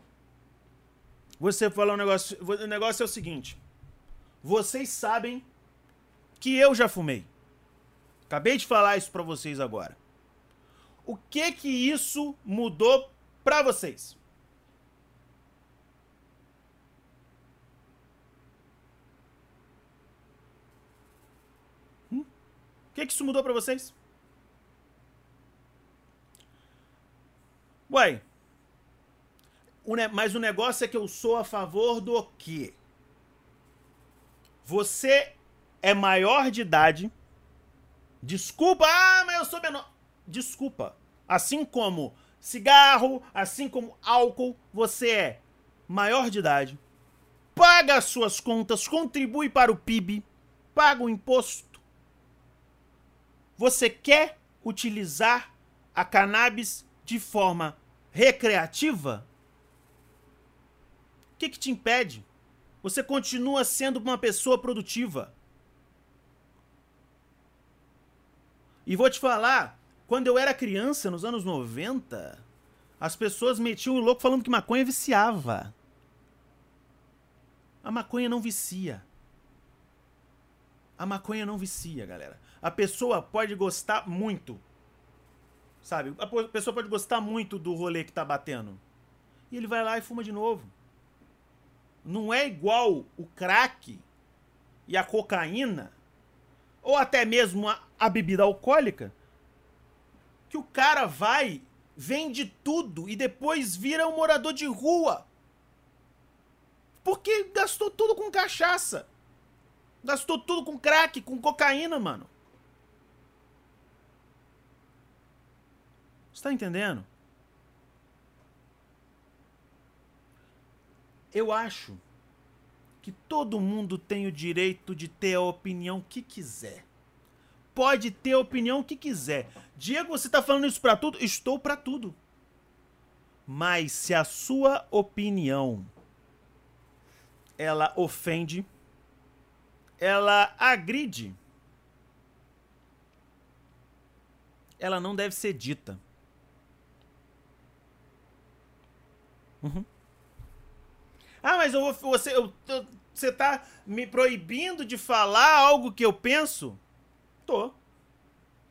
Você falou um negócio. O negócio é o seguinte. Vocês sabem que eu já fumei. Acabei de falar isso para vocês agora. O que que isso mudou para vocês? Que, que isso mudou para vocês? Uai. Mas o negócio é que eu sou a favor do quê? Você é maior de idade. Desculpa, ah, mas eu sou menor. Desculpa. Assim como cigarro, assim como álcool, você é maior de idade. paga as suas contas, contribui para o PIB, paga o imposto. Você quer utilizar a cannabis de forma recreativa? O que, que te impede? Você continua sendo uma pessoa produtiva. E vou te falar, quando eu era criança, nos anos 90, as pessoas metiam o louco falando que maconha viciava. A maconha não vicia. A maconha não vicia, galera. A pessoa pode gostar muito. Sabe? A pessoa pode gostar muito do rolê que tá batendo. E ele vai lá e fuma de novo. Não é igual o crack e a cocaína, ou até mesmo a, a bebida alcoólica, que o cara vai, vende tudo e depois vira um morador de rua. Porque gastou tudo com cachaça. Gastou tudo com crack, com cocaína, mano. Você tá entendendo? Eu acho que todo mundo tem o direito de ter a opinião que quiser. Pode ter a opinião que quiser. Diego, você tá falando isso para tudo? Estou para tudo. Mas se a sua opinião ela ofende ela agride, ela não deve ser dita. Uhum. Ah, mas eu vou, você, eu, você tá me proibindo de falar algo que eu penso? Tô.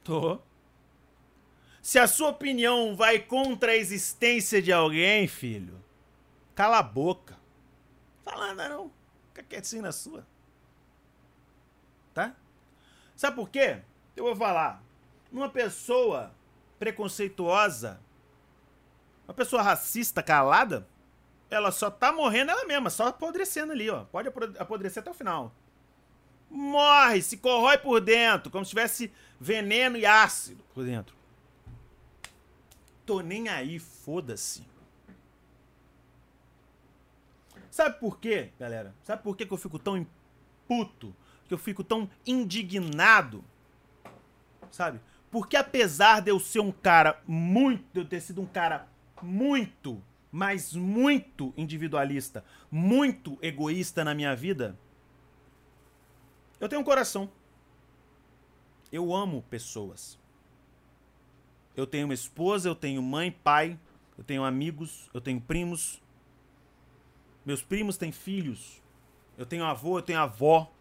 Tô. Se a sua opinião vai contra a existência de alguém, filho, cala a boca. Fala nada não. Fica quietinho na sua tá? Sabe por quê? Eu vou falar. Uma pessoa preconceituosa, uma pessoa racista calada, ela só tá morrendo ela mesma, só apodrecendo ali, ó. Pode apodrecer até o final. Morre, se corrói por dentro, como se tivesse veneno e ácido por dentro. Tô nem aí, foda-se. Sabe por quê, galera? Sabe por quê que eu fico tão puto que eu fico tão indignado, sabe? Porque apesar de eu ser um cara muito, de eu ter sido um cara muito, mas muito individualista, muito egoísta na minha vida, eu tenho um coração. Eu amo pessoas. Eu tenho uma esposa, eu tenho mãe, pai, eu tenho amigos, eu tenho primos. Meus primos têm filhos. Eu tenho avô, eu tenho avó.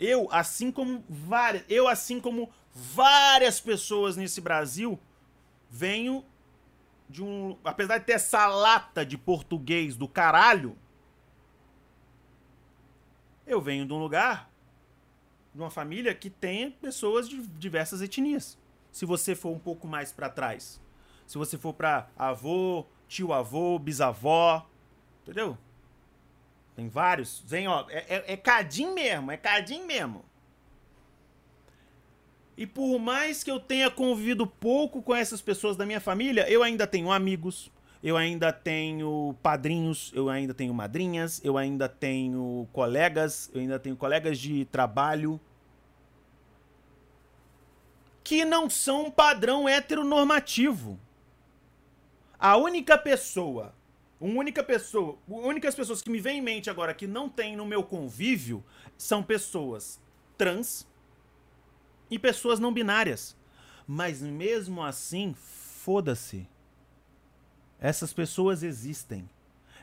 Eu, assim como várias, eu assim como várias pessoas nesse Brasil, venho de um, apesar de ter essa lata de português do caralho, eu venho de um lugar, de uma família que tem pessoas de diversas etnias. Se você for um pouco mais para trás, se você for para avô, tio avô, bisavó, entendeu? Tem vários. Vem, ó. É, é, é mesmo, é cadim mesmo. E por mais que eu tenha convivido pouco com essas pessoas da minha família, eu ainda tenho amigos, eu ainda tenho padrinhos, eu ainda tenho madrinhas, eu ainda tenho colegas, eu ainda tenho colegas de trabalho que não são um padrão heteronormativo. A única pessoa uma única pessoa, únicas pessoas que me vêm em mente agora que não tem no meu convívio são pessoas trans e pessoas não binárias. Mas mesmo assim, foda-se. Essas pessoas existem.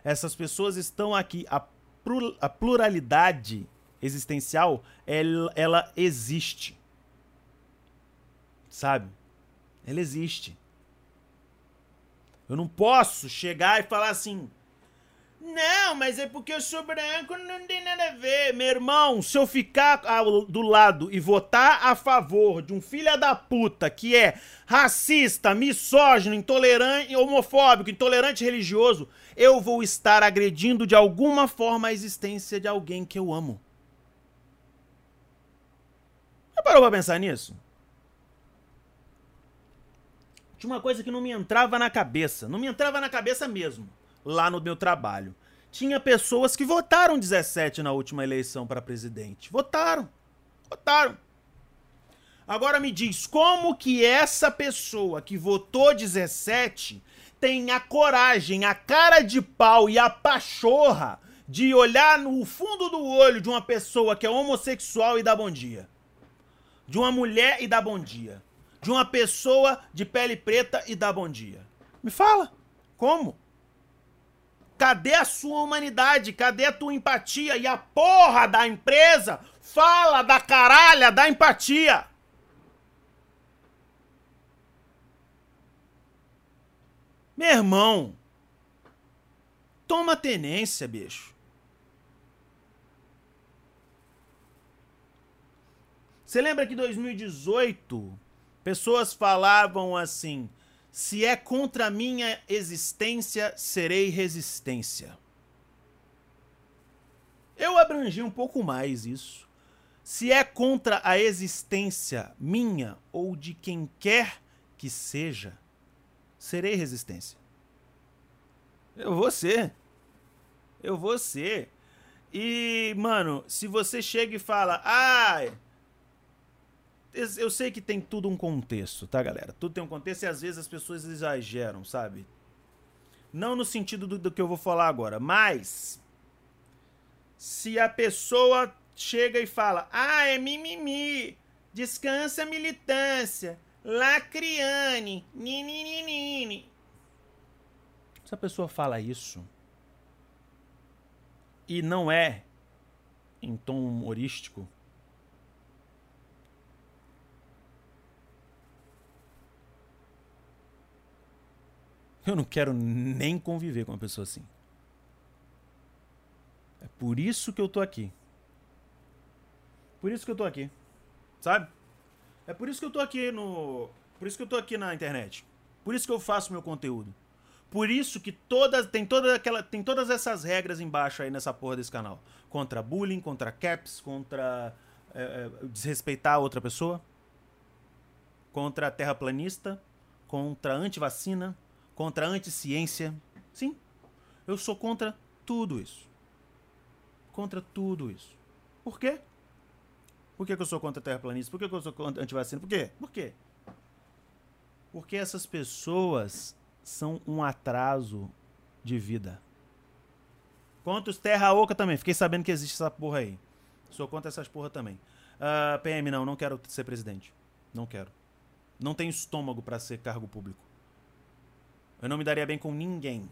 Essas pessoas estão aqui. A, a pluralidade existencial, ela, ela existe. Sabe? Ela existe. Eu não posso chegar e falar assim. Não, mas é porque eu sou branco, não tem nada a ver. Meu irmão, se eu ficar ao, do lado e votar a favor de um filho da puta que é racista, misógino, intolerante, homofóbico, intolerante religioso, eu vou estar agredindo de alguma forma a existência de alguém que eu amo. Já parou pra pensar nisso? tinha uma coisa que não me entrava na cabeça. Não me entrava na cabeça mesmo, lá no meu trabalho. tinha pessoas que votaram 17 na última eleição para presidente. Votaram. Votaram. Agora me diz, como que essa pessoa que votou 17 tem a coragem, a cara de pau e a pachorra de olhar no fundo do olho de uma pessoa que é homossexual e dar bom dia? De uma mulher e dar bom dia? De uma pessoa de pele preta e dar bom dia? Me fala, como? Cadê a sua humanidade? Cadê a tua empatia? E a porra da empresa fala da caralha da empatia. Meu irmão, toma tenência, bicho. Você lembra que em 2018 pessoas falavam assim: se é contra a minha existência, serei resistência. Eu abrangi um pouco mais isso. Se é contra a existência minha ou de quem quer que seja, serei resistência. Eu vou ser. Eu vou ser. E, mano, se você chega e fala, ah, eu sei que tem tudo um contexto, tá, galera? Tudo tem um contexto e às vezes as pessoas exageram, sabe? Não no sentido do, do que eu vou falar agora, mas se a pessoa chega e fala, ah, é mimimi, descansa militância, lacriane, nininini. Se a pessoa fala isso e não é em tom humorístico, Eu não quero nem conviver com uma pessoa assim. É por isso que eu tô aqui. Por isso que eu tô aqui. Sabe? É por isso que eu tô aqui no. Por isso que eu tô aqui na internet. Por isso que eu faço meu conteúdo. Por isso que todas tem toda aquela tem todas essas regras embaixo aí nessa porra desse canal, contra bullying, contra caps, contra é, é, desrespeitar outra pessoa, contra terraplanista, contra antivacina, contra a anticiência. Sim, eu sou contra tudo isso. Contra tudo isso. Por quê? Por que, eu sou contra terraplanista? Por que, eu sou contra antivacina? Por quê? Por quê? Porque essas pessoas são um atraso de vida. Contra os terra oca também. Fiquei sabendo que existe essa porra aí. Sou contra essas porra também. Uh, ah, PM, não, não quero ser presidente. Não quero. Não tenho estômago para ser cargo público. Eu não me daria bem com ninguém.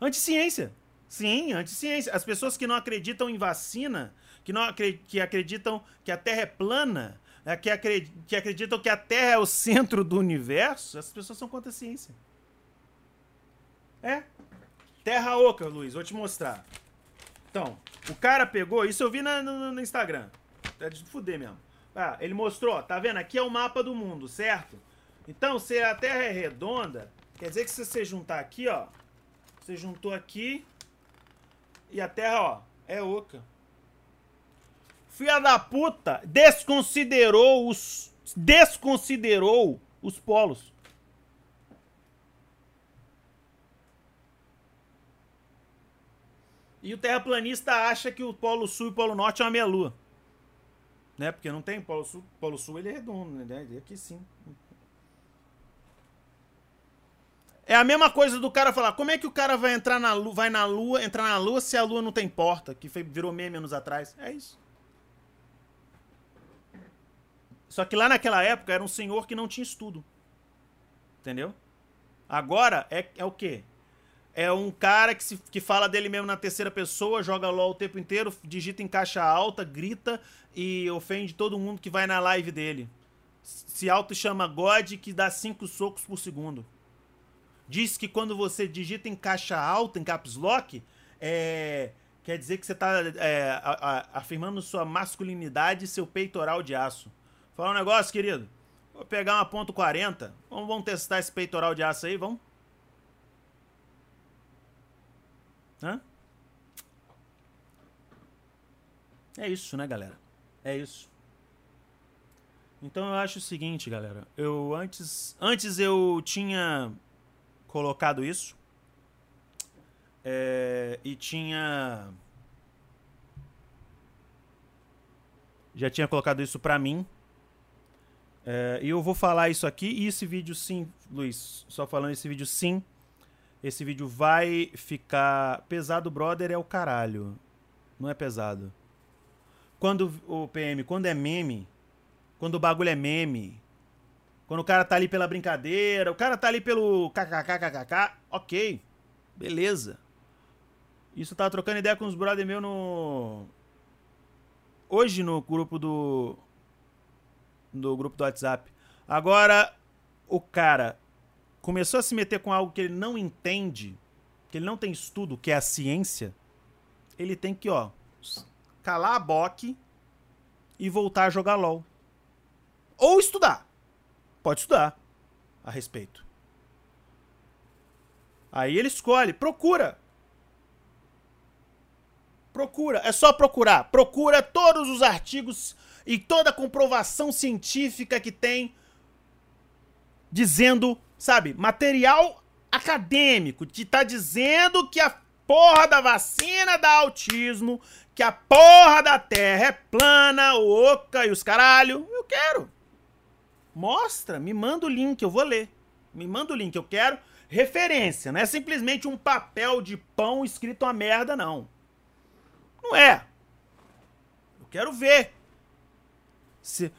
Anticiência. Sim, anticiência. As pessoas que não acreditam em vacina, que, não que acreditam que a Terra é plana, é, que, que acreditam que a Terra é o centro do universo, essas pessoas são contra a ciência. É. Terra oca, Luiz, vou te mostrar. Então, o cara pegou, isso eu vi na, no, no, Instagram. É de fuder mesmo. Ah, ele mostrou, tá vendo? Aqui é o mapa do mundo, certo? Então, se a Terra é redonda, quer dizer que se você juntar aqui, ó, você juntou aqui e a Terra, ó, é oca. Filha da puta desconsiderou os desconsiderou os polos. E o terraplanista acha que o Polo Sul e o Polo Norte é uma meia-lua. Né? Porque não tem Polo Sul. Polo Sul ele é redondo, né? Aqui sim. É a mesma coisa do cara falar, como é que o cara vai entrar na lua, vai na lua, entrar na lua se a lua não tem porta, que foi, virou meme anos atrás. É isso. Só que lá naquela época era um senhor que não tinha estudo. Entendeu? Agora é, é o quê? É um cara que, se, que fala dele mesmo na terceira pessoa, joga LOL o tempo inteiro, digita em caixa alta, grita e ofende todo mundo que vai na live dele. Se auto chama God que dá cinco socos por segundo diz que quando você digita em caixa alta, em caps lock, é, quer dizer que você está é, afirmando sua masculinidade e seu peitoral de aço. Fala um negócio, querido. Vou pegar uma ponto .40. Vamos, vamos testar esse peitoral de aço aí, vamos? Hã? É isso, né, galera? É isso. Então eu acho o seguinte, galera. Eu antes, antes eu tinha colocado isso. É, e tinha. Já tinha colocado isso pra mim. É, e eu vou falar isso aqui. E esse vídeo, sim, Luiz, só falando esse vídeo, sim. Esse vídeo vai ficar. Pesado, brother, é o caralho. Não é pesado. Quando o PM, quando é meme, quando o bagulho é meme, quando o cara tá ali pela brincadeira, o cara tá ali pelo kkkkk, ok, beleza. Isso eu tava trocando ideia com os brother meu no. Hoje no grupo do. No grupo do WhatsApp. Agora, o cara começou a se meter com algo que ele não entende, que ele não tem estudo, que é a ciência. Ele tem que, ó, calar a boque e voltar a jogar LOL. Ou estudar. Pode estudar a respeito. Aí ele escolhe, procura. Procura, é só procurar. Procura todos os artigos e toda a comprovação científica que tem dizendo, sabe, material acadêmico que tá dizendo que a porra da vacina dá autismo, que a porra da terra é plana, oca e os caralho. Eu quero. Mostra, me manda o link, eu vou ler. Me manda o link, eu quero referência, não é simplesmente um papel de pão escrito a merda, não. Não é. Eu quero ver. Se...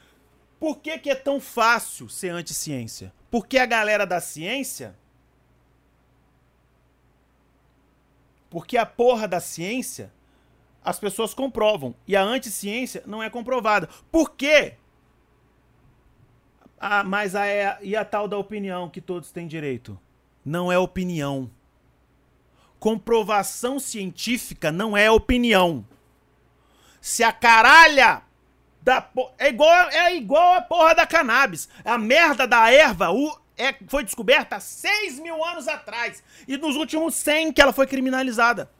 Por que, que é tão fácil ser anti-ciência? Porque a galera da ciência. Porque a porra da ciência as pessoas comprovam. E a anti-ciência não é comprovada. Por quê? Ah, mas a, e a tal da opinião que todos têm direito? Não é opinião. Comprovação científica não é opinião. Se a caralha da é igual é igual a porra da cannabis. A merda da erva o, é, foi descoberta há 6 mil anos atrás. E nos últimos 100 que ela foi criminalizada.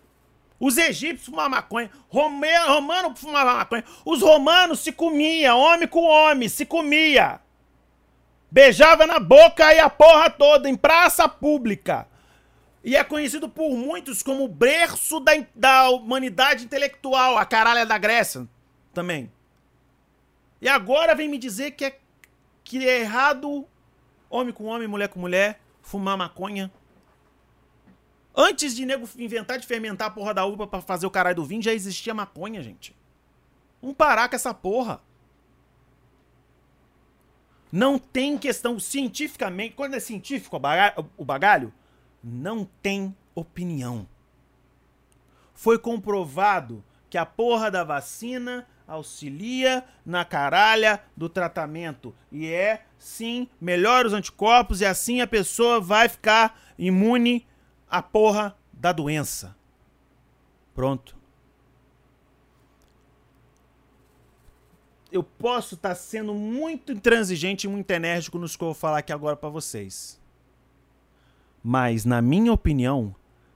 Os egípcios fumavam maconha, romano fumava maconha. Os romanos se comia, homem com homem, se comia. Beijava na boca e a porra toda, em praça pública. E é conhecido por muitos como o berço da, da humanidade intelectual, a caralha da Grécia também. E agora vem me dizer que é, que é errado homem com homem, mulher com mulher, fumar maconha. Antes de nego inventar de fermentar a porra da uva para fazer o caralho do vinho, já existia maconha, gente. Vamos parar com essa porra. Não tem questão cientificamente. Quando é científico o bagalho, não tem opinião. Foi comprovado que a porra da vacina auxilia na caralha do tratamento. E é, sim, melhora os anticorpos e assim a pessoa vai ficar imune à porra da doença. Pronto. Eu posso estar tá sendo muito intransigente e muito enérgico nos que eu vou falar aqui agora para vocês. Mas, na minha opinião,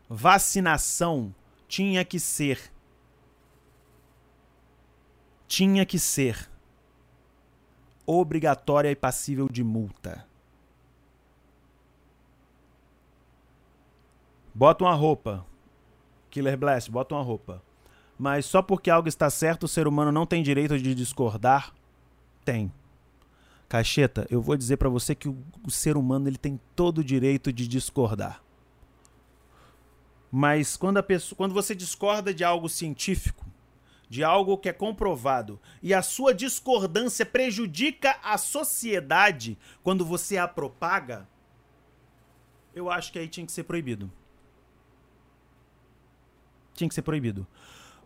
vacinação tinha que ser. Tinha que ser obrigatória e passível de multa. Bota uma roupa. Killer Blast, bota uma roupa. Mas só porque algo está certo, o ser humano não tem direito de discordar? Tem. Cacheta, eu vou dizer para você que o, o, ser humano ele tem todo o direito de discordar. Mas quando, a pessoa, quando você discorda de algo científico, de algo que é comprovado, e a sua discordância prejudica a sociedade quando você a propaga, eu acho que aí tinha que ser proibido. Tinha que ser proibido.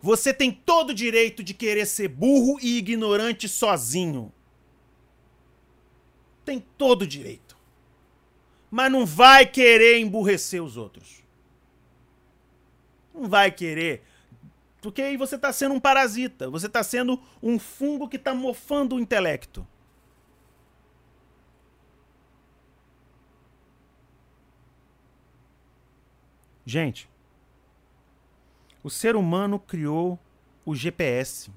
Você tem todo o direito de querer ser burro e ignorante sozinho tem todo o direito. Mas não vai querer emburrecer os outros. Não vai querer. Porque aí você está sendo um parasita. Você está sendo um fungo que está mofando o intelecto. Gente, o ser humano criou o GPS.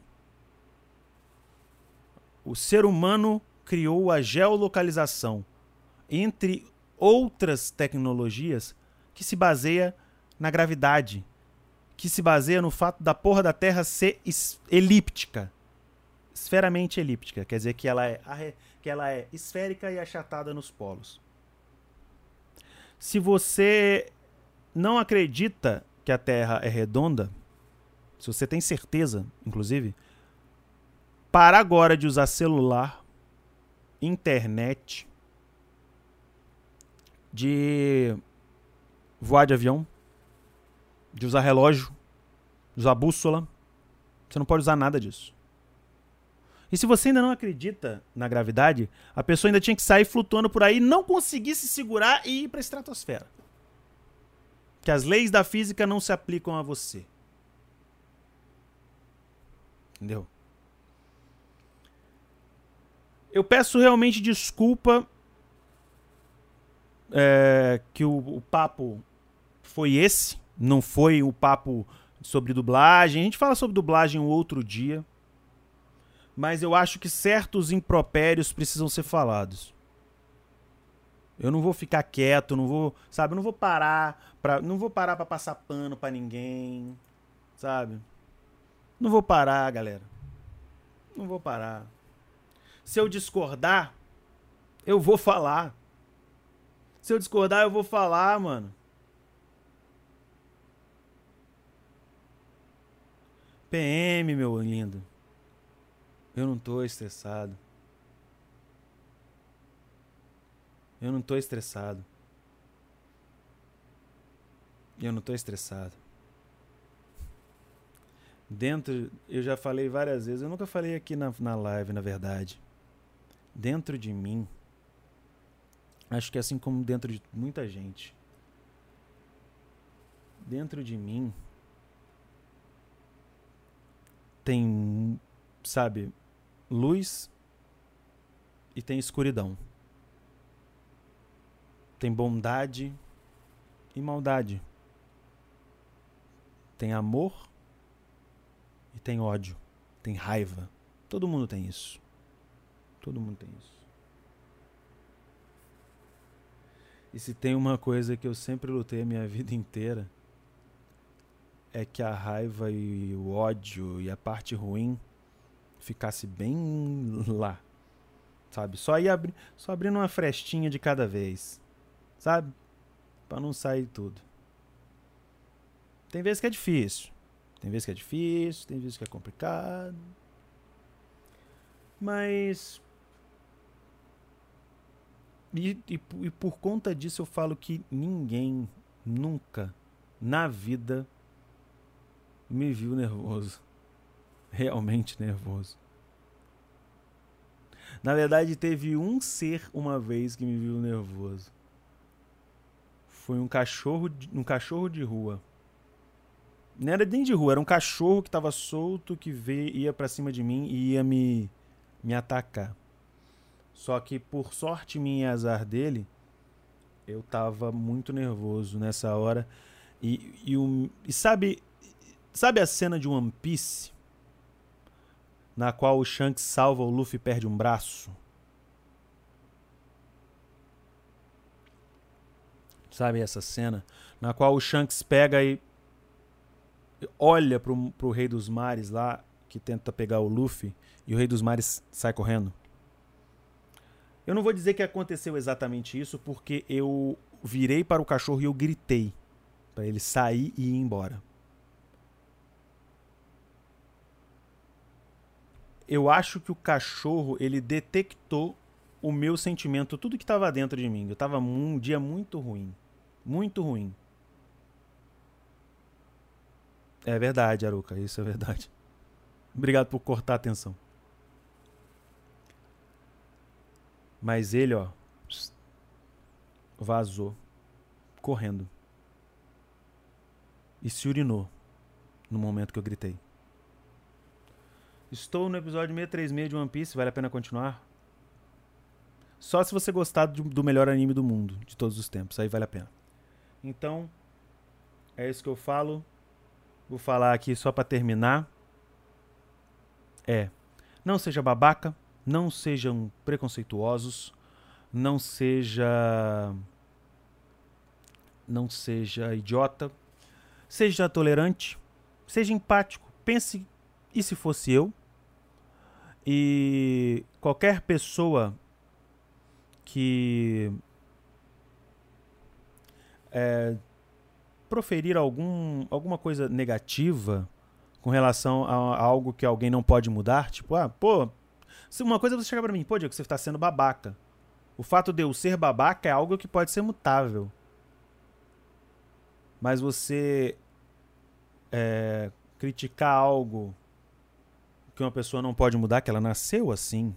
O ser humano criou a geolocalização, entre outras tecnologias, que se baseia na gravidade, que se baseia no fato da porra da Terra ser elíptica. Esferamente elíptica, quer dizer que ela é, que ela é esférica e achatada nos polos. Se você não acredita que a Terra é redonda, se você tem certeza, inclusive, para agora de usar celular, internet, de voar de avião, de usar relógio, de usar bússola. Você não pode usar nada disso. E se você ainda não acredita na gravidade, a pessoa ainda tinha que sair flutuando por aí, não conseguir se segurar e ir para a estratosfera. Que as leis da física não se aplicam a você. Entendeu? Eu peço realmente desculpa é, que o, o papo foi esse, não foi o papo sobre dublagem. A gente fala sobre dublagem um outro dia. Mas eu acho que certos impropérios precisam ser falados. Eu não vou ficar quieto, não vou, sabe, eu não vou parar para não vou parar para passar pano para ninguém, sabe? Não vou parar, galera. Não vou parar. Se eu discordar, eu vou falar. Se eu discordar, eu vou falar, mano. PM, meu lindo. Eu não tô estressado. Eu não tô estressado. Eu não tô estressado. Dentro, eu já falei várias vezes, eu nunca falei aqui na, na live, na verdade. Dentro de mim, acho que assim como dentro de muita gente, dentro de mim tem, sabe, luz e tem escuridão. Tem bondade e maldade. Tem amor e tem ódio. Tem raiva. Todo mundo tem isso. Todo mundo tem isso. E se tem uma coisa que eu sempre lutei a minha vida inteira, é que a raiva e o ódio e a parte ruim ficasse bem lá. Sabe? Só ir abri só abrindo uma frestinha de cada vez. Sabe? Para não sair tudo. Tem vezes que é difícil. Tem vezes que é difícil, tem vezes que é complicado. Mas e, e, e, por conta disso eu falo que ninguém nunca na vida me viu nervoso. Realmente nervoso. Na verdade, teve um ser uma vez que me viu nervoso. Foi um cachorro, de, um cachorro de rua. Não era nem de rua, era um cachorro que estava solto que veio, ia para cima de mim e ia me me atacar. Só que por sorte minha e azar dele, eu tava muito nervoso nessa hora. E, e, um, e sabe, sabe a cena de One Piece? Na qual o Shanks salva o Luffy e perde um braço? Sabe essa cena? Na qual o Shanks pega e olha pro, pro Rei dos Mares lá, que tenta pegar o Luffy, e o Rei dos Mares sai correndo. Eu não vou dizer que aconteceu exatamente isso, porque eu virei para o cachorro e eu gritei para ele sair e ir embora. Eu acho que o cachorro ele detectou o meu sentimento, tudo que estava dentro de mim. Eu estava um dia muito ruim, muito ruim. É verdade, Aruca, isso é verdade. Obrigado por cortar a atenção. Mas ele, ó, vazou, correndo. E se urinou no momento que eu gritei. Estou no episódio 636 de One Piece, vale a pena continuar? Só se você gostar do melhor anime do mundo, de todos os tempos, aí vale a pena. Então, é isso que eu falo. Vou falar aqui só para terminar. É, não seja babaca, não sejam preconceituosos, não seja não seja idiota, seja tolerante, seja empático. Pense, e se fosse eu? E qualquer pessoa que é, proferir algum, alguma coisa negativa com relação a, a, algo que alguém não pode mudar, tipo, ah, pô, se uma coisa é você chegar para mim, pô, Diego, você está sendo babaca. O fato de eu ser babaca é algo que pode ser mutável. Mas você é, criticar algo que uma pessoa não pode mudar, que ela nasceu assim.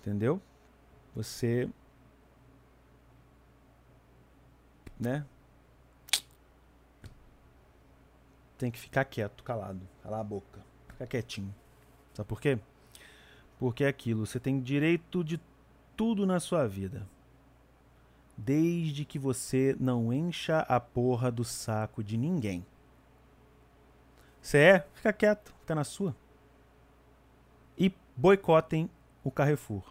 Entendeu? Você. Né? Tem que ficar quieto, calado. Calar a boca. Ficar quietinho. Sabe por quê? Porque é aquilo. Você tem direito de tudo na sua vida. Desde que você não encha a porra do saco de ninguém. Você é? Fica quieto, fica na sua. E boicotem o Carrefour.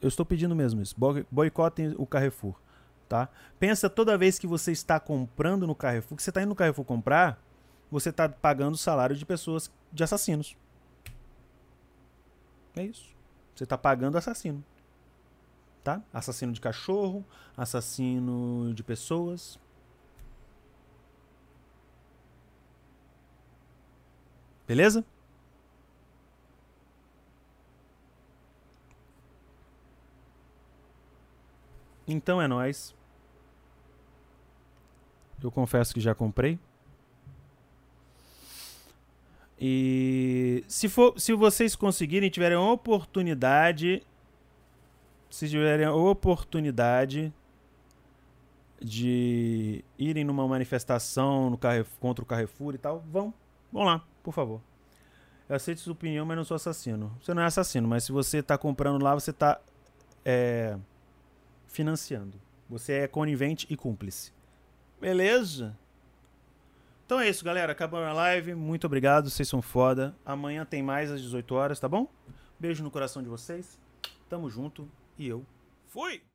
Eu estou pedindo mesmo isso. Boicotem o Carrefour, tá? Pensa toda vez que você está comprando no Carrefour, que você está indo no Carrefour comprar, você está pagando o salário de pessoas, de assassinos. É isso. Você está pagando assassino tá? Assassino de cachorro, assassino de pessoas. Beleza? Então é nós. Eu confesso que já comprei. E se for, se vocês conseguirem, tiverem oportunidade se tiverem oportunidade de irem numa manifestação no Carrefour, contra o Carrefour e tal, vão. Vão lá, por favor. Eu aceito sua opinião, mas não sou assassino. Você não é assassino, mas se você está comprando lá, você está é, financiando. Você é conivente e cúmplice. Beleza? Então é isso, galera. Acabou a live. Muito obrigado. Vocês são foda. Amanhã tem mais às 18 horas, tá bom? Beijo no coração de vocês. Tamo junto e eu fui!